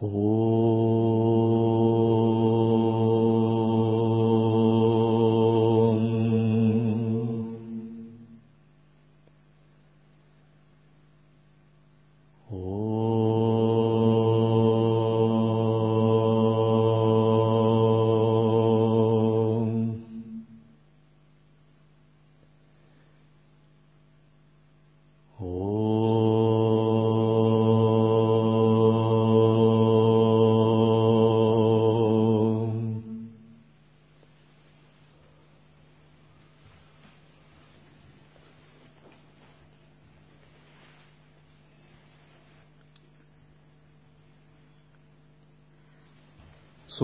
哦。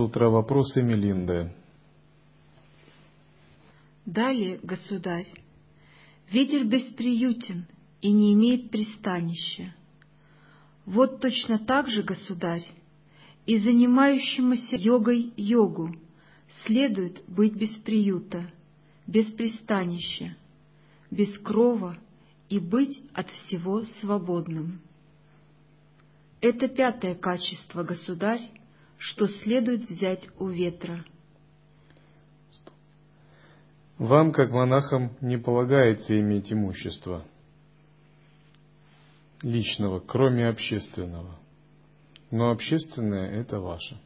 Сутра «Вопросы Мелинды». Далее, государь, ветер бесприютен и не имеет пристанища. Вот точно так же, государь, и занимающемуся йогой йогу следует быть без приюта, без пристанища, без крова и быть от всего свободным. Это пятое качество, государь, что следует взять у ветра. Вам, как монахам, не полагается иметь имущество личного, кроме общественного. Но общественное – это ваше.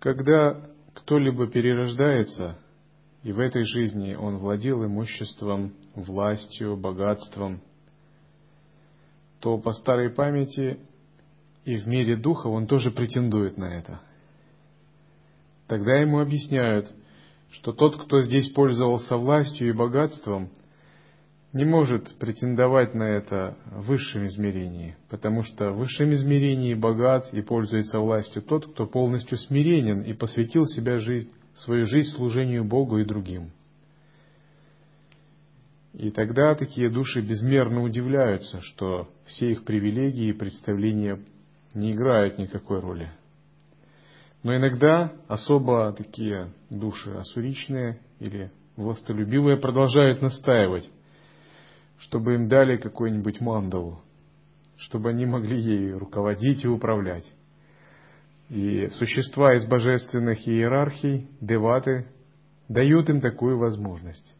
Когда кто-либо перерождается – и в этой жизни он владел имуществом, властью, богатством, то по старой памяти и в мире духа он тоже претендует на это. Тогда ему объясняют, что тот, кто здесь пользовался властью и богатством, не может претендовать на это в высшем измерении, потому что в высшем измерении богат и пользуется властью тот, кто полностью смиренен и посвятил себя жизнь свою жизнь служению Богу и другим. И тогда такие души безмерно удивляются, что все их привилегии и представления не играют никакой роли. Но иногда особо такие души асуричные или властолюбивые продолжают настаивать, чтобы им дали какой-нибудь мандалу, чтобы они могли ею руководить и управлять. И существа из божественных иерархий, деваты, дают им такую возможность.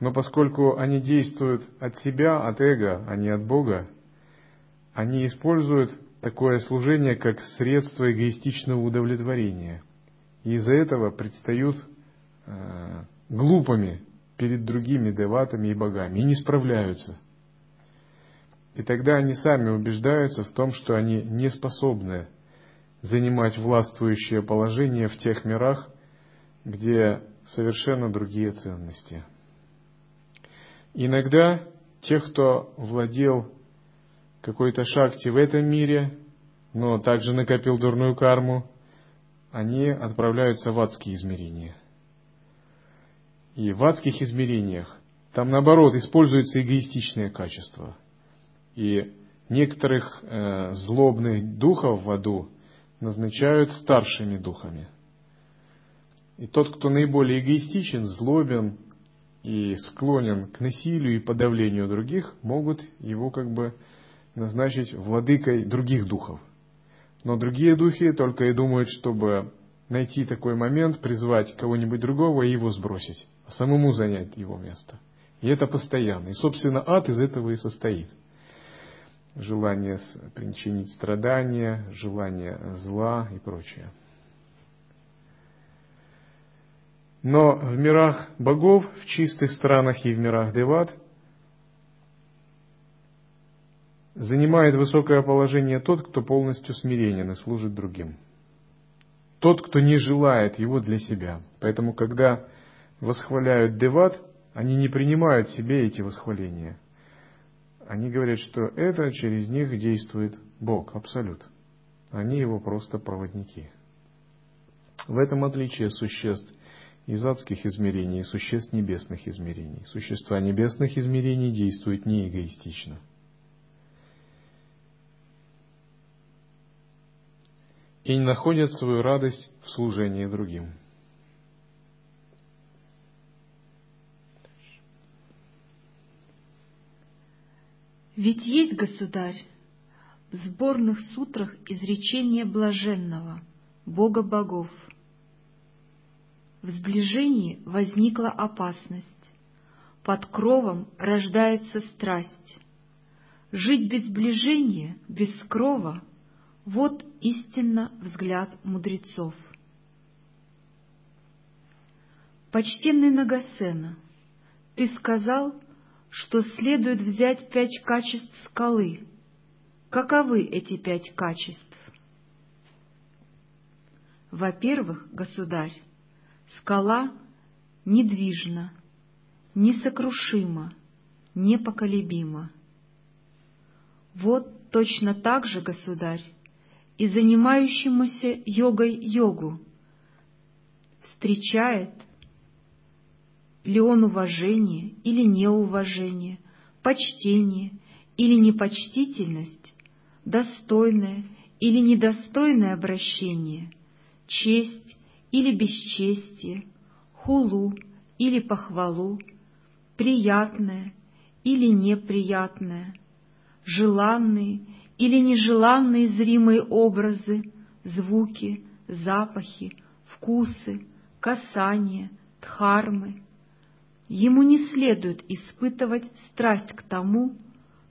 Но поскольку они действуют от себя, от эго, а не от Бога, они используют такое служение как средство эгоистичного удовлетворения. И из-за этого предстают э, глупыми перед другими деватами и богами и не справляются. И тогда они сами убеждаются в том, что они не способны занимать властвующее положение в тех мирах, где совершенно другие ценности. Иногда тех, кто владел какой-то шахте в этом мире, но также накопил дурную карму, они отправляются в адские измерения. И в адских измерениях там наоборот используются эгоистичные качества. И некоторых э, злобных духов в аду назначают старшими духами. И тот, кто наиболее эгоистичен, злобен и склонен к насилию и подавлению других, могут его как бы назначить владыкой других духов. Но другие духи только и думают, чтобы найти такой момент, призвать кого-нибудь другого и его сбросить, а самому занять его место. И это постоянно. И, собственно, ад из этого и состоит – желание причинить страдания, желание зла и прочее. Но в мирах богов, в чистых странах и в мирах деват занимает высокое положение тот, кто полностью смиренен и служит другим. Тот, кто не желает его для себя. Поэтому, когда восхваляют деват, они не принимают себе эти восхваления – они говорят, что это через них действует Бог, Абсолют. Они его просто проводники. В этом отличие существ из адских измерений и существ небесных измерений. Существа небесных измерений действуют не эгоистично. И находят свою радость в служении другим. Ведь есть, государь, в сборных сутрах изречение блаженного, Бога богов. В сближении возникла опасность, под кровом рождается страсть. Жить без сближения, без крова — вот истинно взгляд мудрецов. Почтенный Нагасена, ты сказал, что следует взять пять качеств скалы. Каковы эти пять качеств? Во-первых, государь, скала недвижна, несокрушима, непоколебима. Вот точно так же, государь, и занимающемуся йогой йогу встречает ли он уважение или неуважение, почтение или непочтительность, достойное или недостойное обращение, честь или бесчестие, хулу или похвалу, приятное или неприятное, желанные или нежеланные зримые образы, звуки, запахи, вкусы, касания, дхармы. Ему не следует испытывать страсть к тому,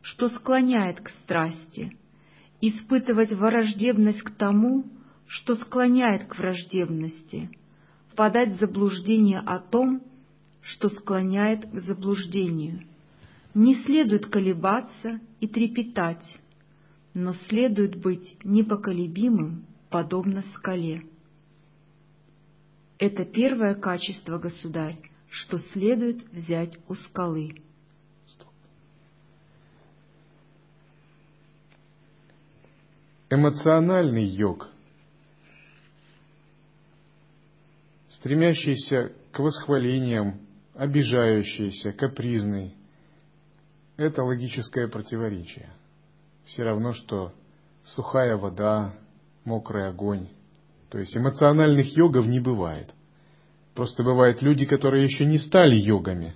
что склоняет к страсти, испытывать враждебность к тому, что склоняет к враждебности, впадать в заблуждение о том, что склоняет к заблуждению. Не следует колебаться и трепетать, но следует быть непоколебимым, подобно скале. Это первое качество, государь, что следует взять у скалы. Эмоциональный йог, стремящийся к восхвалениям, обижающийся, капризный, это логическое противоречие. Все равно, что сухая вода, мокрый огонь. То есть эмоциональных йогов не бывает. Просто бывают люди, которые еще не стали йогами.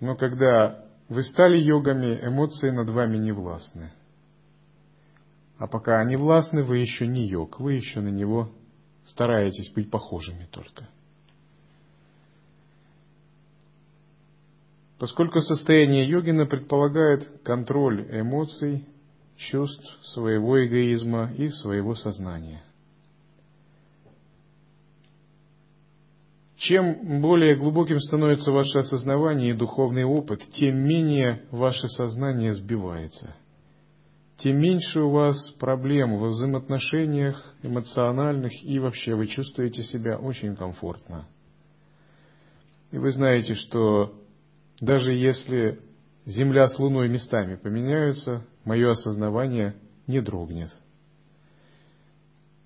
Но когда вы стали йогами, эмоции над вами не властны. А пока они властны, вы еще не йог, вы еще на него стараетесь быть похожими только. Поскольку состояние йогина предполагает контроль эмоций, чувств, своего эгоизма и своего сознания. Чем более глубоким становится ваше осознавание и духовный опыт, тем менее ваше сознание сбивается. Тем меньше у вас проблем во взаимоотношениях эмоциональных и вообще вы чувствуете себя очень комфортно. И вы знаете, что даже если Земля с Луной местами поменяются, мое осознавание не дрогнет.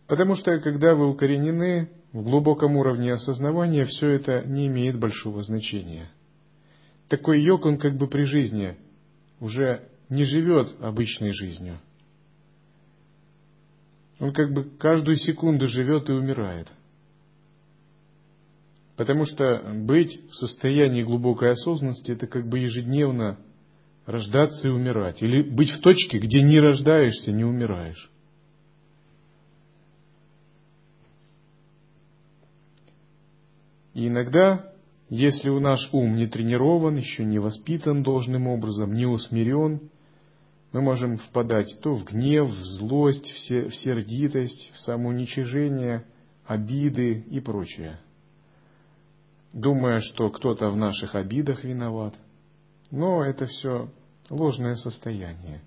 Потому что, когда вы укоренены в глубоком уровне осознавания, все это не имеет большого значения. Такой йог, он как бы при жизни уже не живет обычной жизнью. Он как бы каждую секунду живет и умирает. Потому что быть в состоянии глубокой осознанности – это как бы ежедневно рождаться и умирать. Или быть в точке, где не рождаешься, не умираешь. И иногда, если у наш ум не тренирован, еще не воспитан должным образом, не усмирен, мы можем впадать то в гнев, в злость, в сердитость, в самоуничижение, обиды и прочее – думая, что кто-то в наших обидах виноват. Но это все ложное состояние.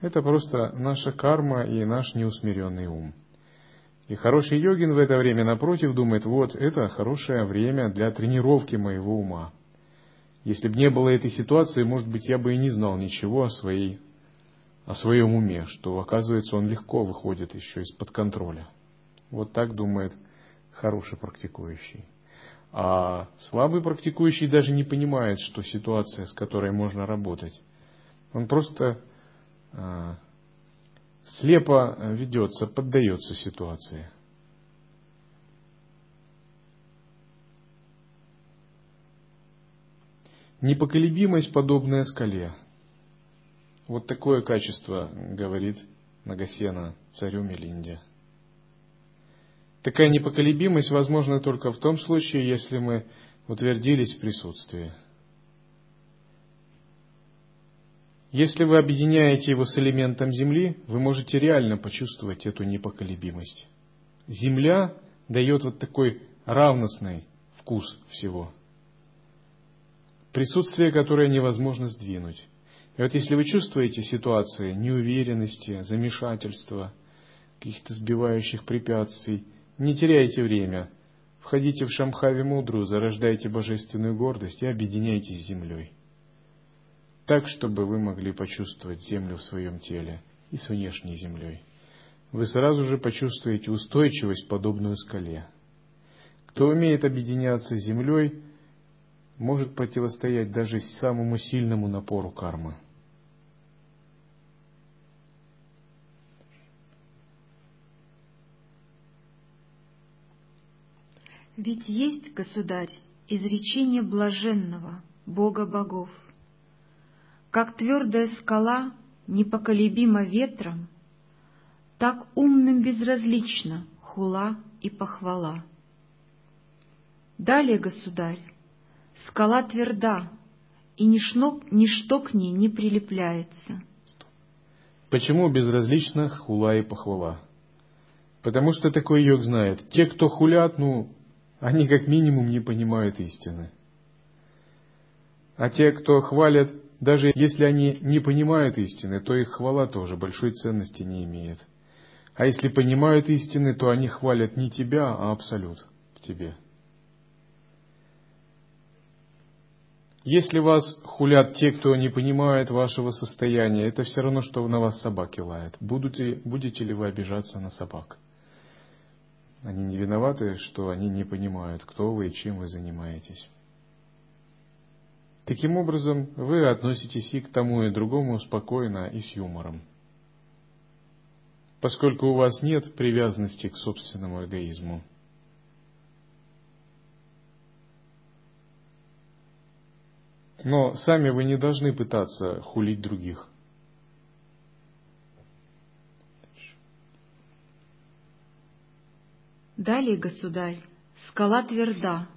Это просто наша карма и наш неусмиренный ум. И хороший йогин в это время, напротив, думает, вот, это хорошее время для тренировки моего ума. Если бы не было этой ситуации, может быть, я бы и не знал ничего о, своей, о своем уме, что, оказывается, он легко выходит еще из-под контроля. Вот так думает хороший практикующий. А слабый практикующий даже не понимает, что ситуация, с которой можно работать. Он просто а, слепо ведется, поддается ситуации. Непоколебимость, подобная скале. Вот такое качество говорит Нагасена царю Мелинде. Такая непоколебимость возможна только в том случае, если мы утвердились в присутствии. Если вы объединяете его с элементом Земли, вы можете реально почувствовать эту непоколебимость. Земля дает вот такой равностный вкус всего. Присутствие, которое невозможно сдвинуть. И вот если вы чувствуете ситуации неуверенности, замешательства, каких-то сбивающих препятствий, не теряйте время. Входите в Шамхави Мудру, зарождайте божественную гордость и объединяйтесь с землей. Так, чтобы вы могли почувствовать землю в своем теле и с внешней землей. Вы сразу же почувствуете устойчивость, подобную скале. Кто умеет объединяться с землей, может противостоять даже самому сильному напору кармы. Ведь есть, государь, изречение блаженного, Бога богов. Как твердая скала непоколебима ветром, так умным безразлично хула и похвала. Далее, государь, скала тверда, и ничто, ничто к ней не прилепляется. Почему безразлично хула и похвала? Потому что такой йог знает. Те, кто хулят, ну, они как минимум не понимают истины. А те, кто хвалят, даже если они не понимают истины, то их хвала тоже большой ценности не имеет. А если понимают истины, то они хвалят не тебя, а абсолют в тебе. Если вас хулят те, кто не понимает вашего состояния, это все равно, что на вас собаки лают. Будете, будете ли вы обижаться на собак? Они не виноваты, что они не понимают, кто вы и чем вы занимаетесь. Таким образом, вы относитесь и к тому, и другому спокойно и с юмором. Поскольку у вас нет привязанности к собственному эгоизму. Но сами вы не должны пытаться хулить других. Далее, государь, скала тверда,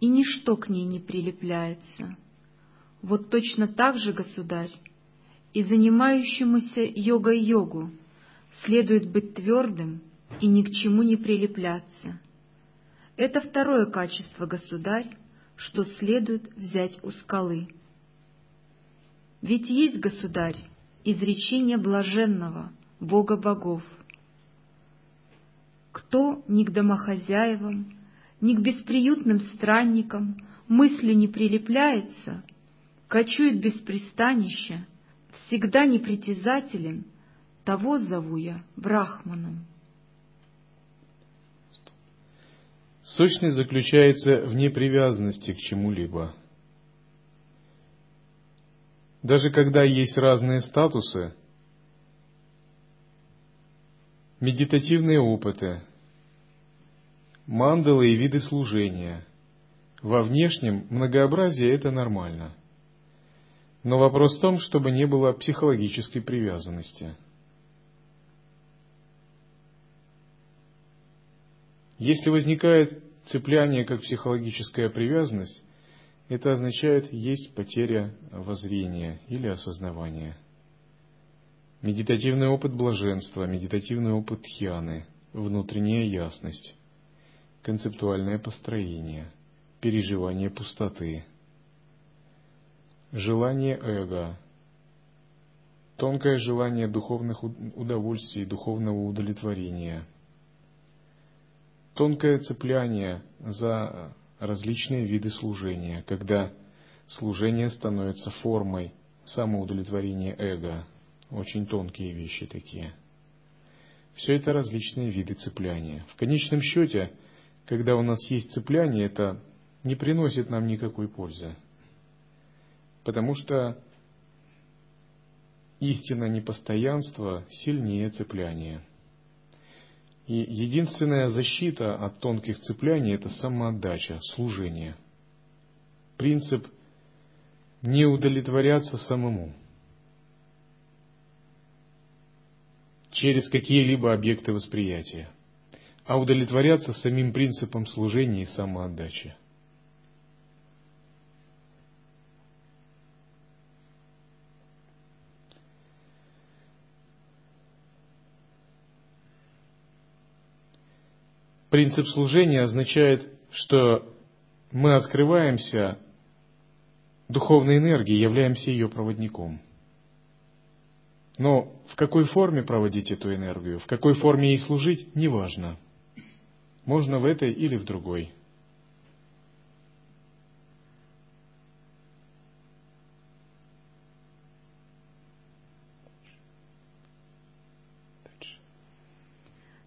и ничто к ней не прилепляется. Вот точно так же, государь, и занимающемуся йогой-йогу следует быть твердым и ни к чему не прилепляться. Это второе качество, государь, что следует взять у скалы. Ведь есть, государь, изречение блаженного, Бога богов, кто ни к домохозяевам, ни к бесприютным странникам мыслью не прилепляется, кочует без пристанища, всегда непритязателен, того зову я Брахманом. Сущность заключается в непривязанности к чему-либо. Даже когда есть разные статусы, медитативные опыты, мандалы и виды служения. Во внешнем многообразии это нормально. Но вопрос в том, чтобы не было психологической привязанности. Если возникает цепляние как психологическая привязанность, это означает есть потеря воззрения или осознавания – Медитативный опыт блаженства, медитативный опыт хьяны, внутренняя ясность, концептуальное построение, переживание пустоты, желание эго, тонкое желание духовных удовольствий, духовного удовлетворения, тонкое цепляние за различные виды служения, когда служение становится формой самоудовлетворения эго – очень тонкие вещи такие. Все это различные виды цепляния. В конечном счете, когда у нас есть цепляние, это не приносит нам никакой пользы. Потому что истина непостоянства сильнее цепляния. И единственная защита от тонких цепляний – это самоотдача, служение. Принцип не удовлетворяться самому – через какие-либо объекты восприятия, а удовлетворяться самим принципом служения и самоотдачи. Принцип служения означает, что мы открываемся духовной энергии, являемся ее проводником. Но в какой форме проводить эту энергию, в какой форме ей служить, неважно. Можно в этой или в другой.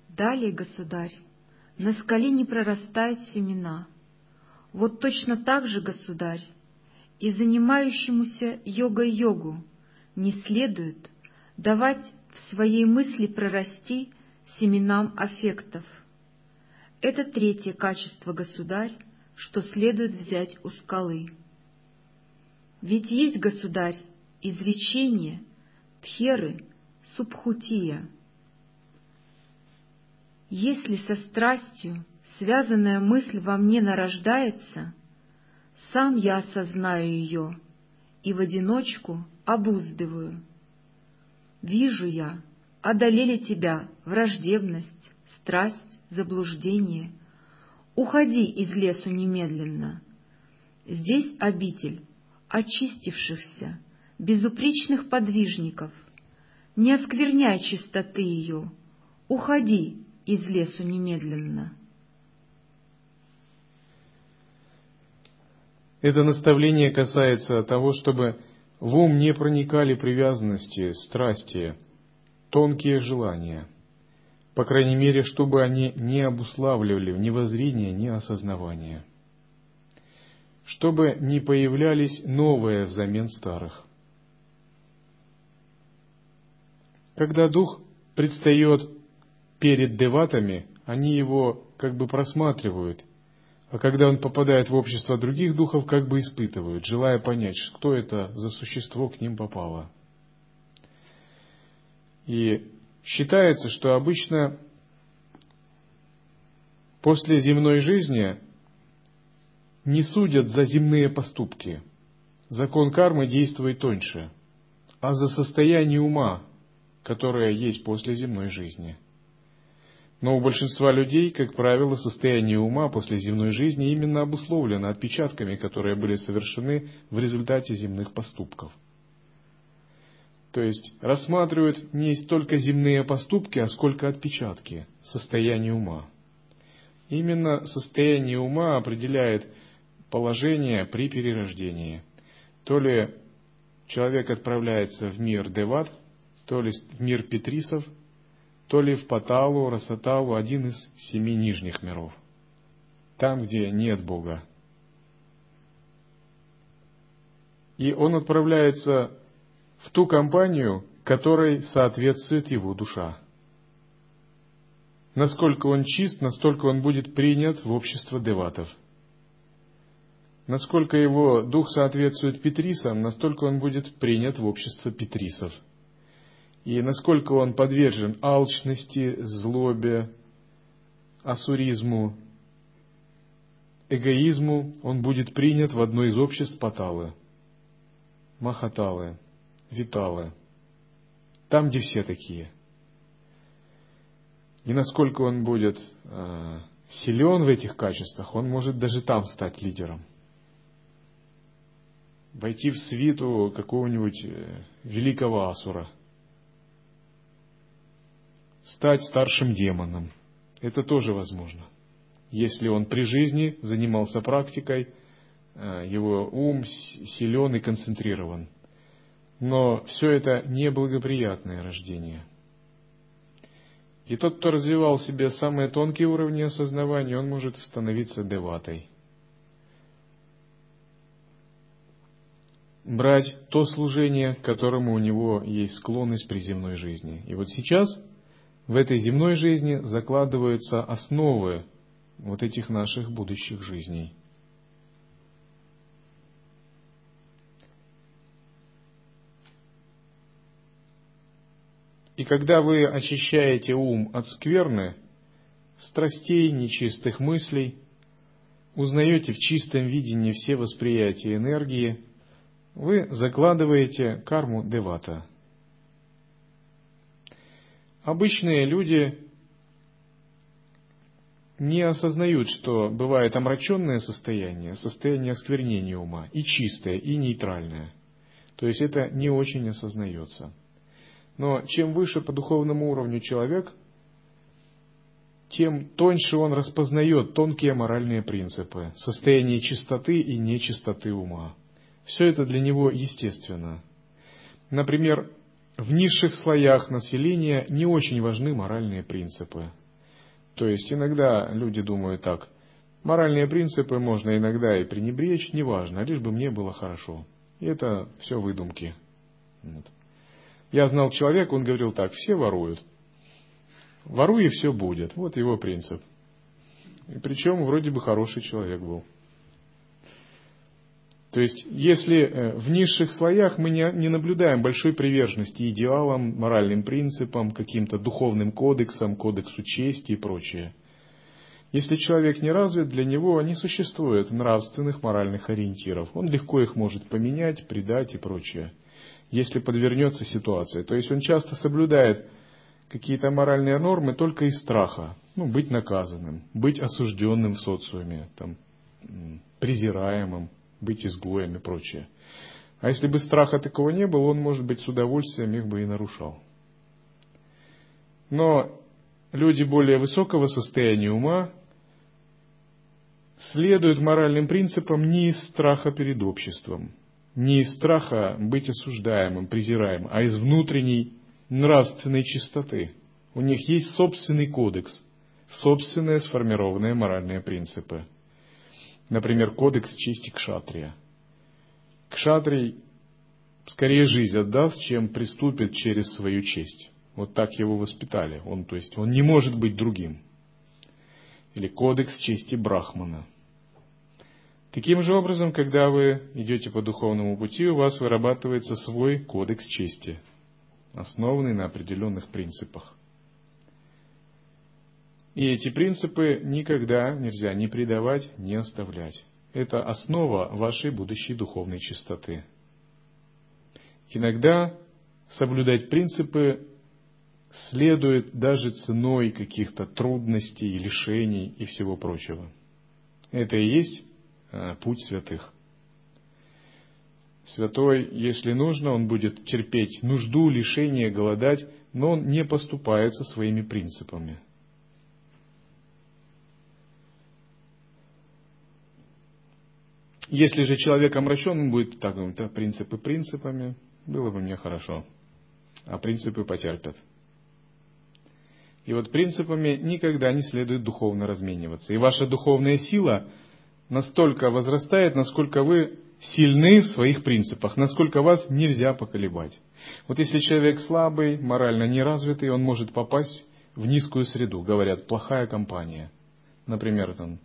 Далее, государь, на скале не прорастают семена. Вот точно так же, государь, и занимающемуся йогой-йогу не следует давать в своей мысли прорасти семенам аффектов. Это третье качество, государь, что следует взять у скалы. Ведь есть, государь, изречение Тхеры Субхутия. Если со страстью связанная мысль во мне нарождается, сам я осознаю ее и в одиночку обуздываю. Вижу я, одолели тебя враждебность, страсть, заблуждение. Уходи из лесу немедленно. Здесь обитель очистившихся, безупречных подвижников. Не оскверняй чистоты ее, уходи из лесу немедленно. Это наставление касается того, чтобы в ум не проникали привязанности, страсти, тонкие желания, по крайней мере, чтобы они не обуславливали ни воззрения, ни осознавания, чтобы не появлялись новые взамен старых. Когда дух предстает перед деватами, они его как бы просматривают а когда он попадает в общество других духов, как бы испытывают, желая понять, кто это за существо к ним попало. И считается, что обычно после земной жизни не судят за земные поступки. Закон кармы действует тоньше, а за состояние ума, которое есть после земной жизни – но у большинства людей, как правило, состояние ума после земной жизни именно обусловлено отпечатками, которые были совершены в результате земных поступков. То есть рассматривают не столько земные поступки, а сколько отпечатки состояния ума. Именно состояние ума определяет положение при перерождении. То ли человек отправляется в мир Деват, то ли в мир Петрисов – то ли в Паталу, Расаталу, один из семи нижних миров. Там, где нет Бога. И он отправляется в ту компанию, которой соответствует его душа. Насколько он чист, настолько он будет принят в общество деватов. Насколько его дух соответствует Петрисам, настолько он будет принят в общество Петрисов – и насколько он подвержен алчности, злобе, асуризму, эгоизму, он будет принят в одно из обществ Паталы, Махаталы, Виталы, там, где все такие. И насколько он будет э, силен в этих качествах, он может даже там стать лидером. Войти в свиту какого-нибудь э, великого асура – стать старшим демоном. Это тоже возможно. Если он при жизни занимался практикой, э, его ум силен и концентрирован. Но все это неблагоприятное рождение. И тот, кто развивал в себе самые тонкие уровни осознавания, он может становиться деватой. Брать то служение, к которому у него есть склонность при земной жизни. И вот сейчас в этой земной жизни закладываются основы вот этих наших будущих жизней. И когда вы очищаете ум от скверны, страстей, нечистых мыслей, узнаете в чистом видении все восприятия энергии, вы закладываете карму девата. Обычные люди не осознают, что бывает омраченное состояние, состояние осквернения ума, и чистое, и нейтральное. То есть это не очень осознается. Но чем выше по духовному уровню человек, тем тоньше он распознает тонкие моральные принципы, состояние чистоты и нечистоты ума. Все это для него естественно. Например, в низших слоях населения не очень важны моральные принципы. То есть иногда люди думают так, моральные принципы можно иногда и пренебречь, неважно, лишь бы мне было хорошо. И это все выдумки. Вот. Я знал человека, он говорил так, все воруют. Воруй и все будет. Вот его принцип. И причем вроде бы хороший человек был. То есть, если э, в низших слоях мы не наблюдаем большой приверженности идеалам, моральным принципам, каким-то духовным кодексам, кодексу чести и прочее. Если человек не развит, для него не существует нравственных моральных ориентиров. Он легко их может поменять, предать и прочее, если подвернется ситуация. То есть он часто соблюдает какие-то моральные нормы только из страха. Ну, быть наказанным, быть осужденным в социуме, там, презираемым, быть изгоем и прочее. А если бы страха такого не было, он, может быть, с удовольствием их бы и нарушал. Но люди более высокого состояния ума следуют моральным принципам не из страха перед обществом, не из страха быть осуждаемым, презираемым, а из внутренней нравственной чистоты. У них есть собственный кодекс, собственные сформированные моральные принципы. Например, кодекс чести кшатрия. Кшатрий скорее жизнь отдаст, чем приступит через свою честь. Вот так его воспитали. Он, то есть, он не может быть другим. Или кодекс чести Брахмана. Таким же образом, когда вы идете по духовному пути, у вас вырабатывается свой кодекс чести – основанный на определенных принципах. И эти принципы никогда нельзя ни предавать, ни оставлять. Это основа вашей будущей духовной чистоты. Иногда соблюдать принципы следует даже ценой каких-то трудностей, лишений и всего прочего. Это и есть э, путь святых. Святой, если нужно, он будет терпеть нужду, лишение, голодать, но он не поступает со своими принципами. Если же человек омрачен, он будет так говорить, да, принципы принципами, было бы мне хорошо, а принципы потерпят. И вот принципами никогда не следует духовно размениваться. И ваша духовная сила настолько возрастает, насколько вы сильны в своих принципах, насколько вас нельзя поколебать. Вот если человек слабый, морально неразвитый, он может попасть в низкую среду, говорят, плохая компания. Например, там,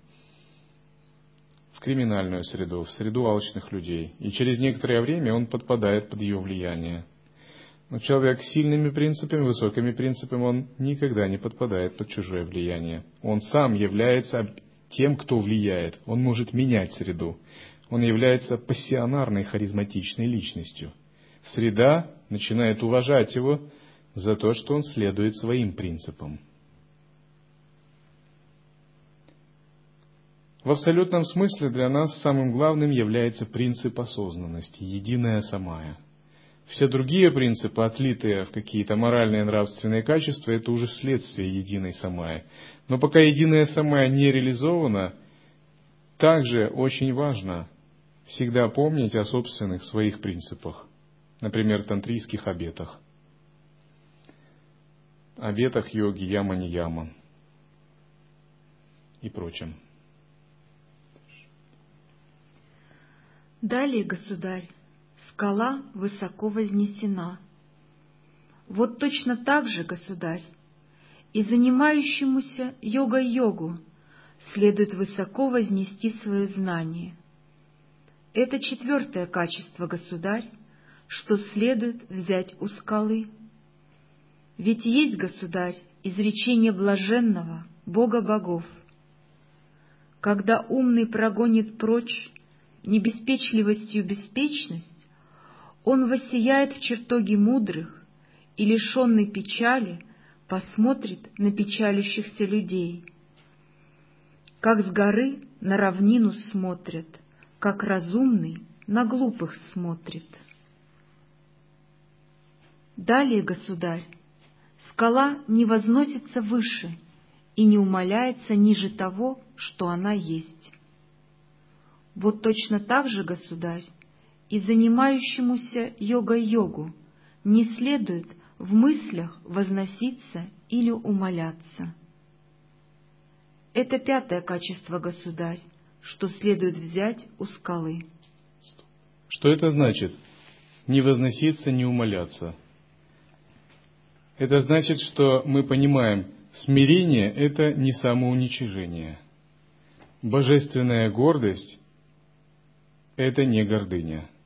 криминальную среду, в среду алчных людей. И через некоторое время он подпадает под ее влияние. Но человек с сильными принципами, высокими принципами, он никогда не подпадает под чужое влияние. Он сам является тем, кто влияет. Он может менять среду он является пассионарной харизматичной личностью. Среда начинает уважать его за то, что он следует своим принципам. В абсолютном смысле для нас самым главным является принцип осознанности, единая самая. Все другие принципы, отлитые в какие-то моральные и нравственные качества, это уже следствие единой самая. Но пока единая самая не реализована, также очень важно всегда помнить о собственных своих принципах, например, тантрийских обетах, обетах йоги яма-не-яма и прочем. Далее, государь, скала высоко вознесена. Вот точно так же, государь, и занимающемуся йогой-йогу следует высоко вознести свое знание – это четвертое качество, государь, что следует взять у скалы. Ведь есть, государь, изречение блаженного, Бога богов. Когда умный прогонит прочь небеспечливостью беспечность, он воссияет в чертоге мудрых и, лишенный печали, посмотрит на печалящихся людей. Как с горы на равнину смотрят, как разумный на глупых смотрит. Далее, государь, скала не возносится выше и не умаляется ниже того, что она есть. Вот точно так же, государь, и занимающемуся йога-йогу не следует в мыслях возноситься или умоляться. Это пятое качество, государь, что следует взять у скалы. Что это значит? Не возноситься, не умоляться. Это значит, что мы понимаем, смирение – это не самоуничижение. Божественная гордость – это не гордыня –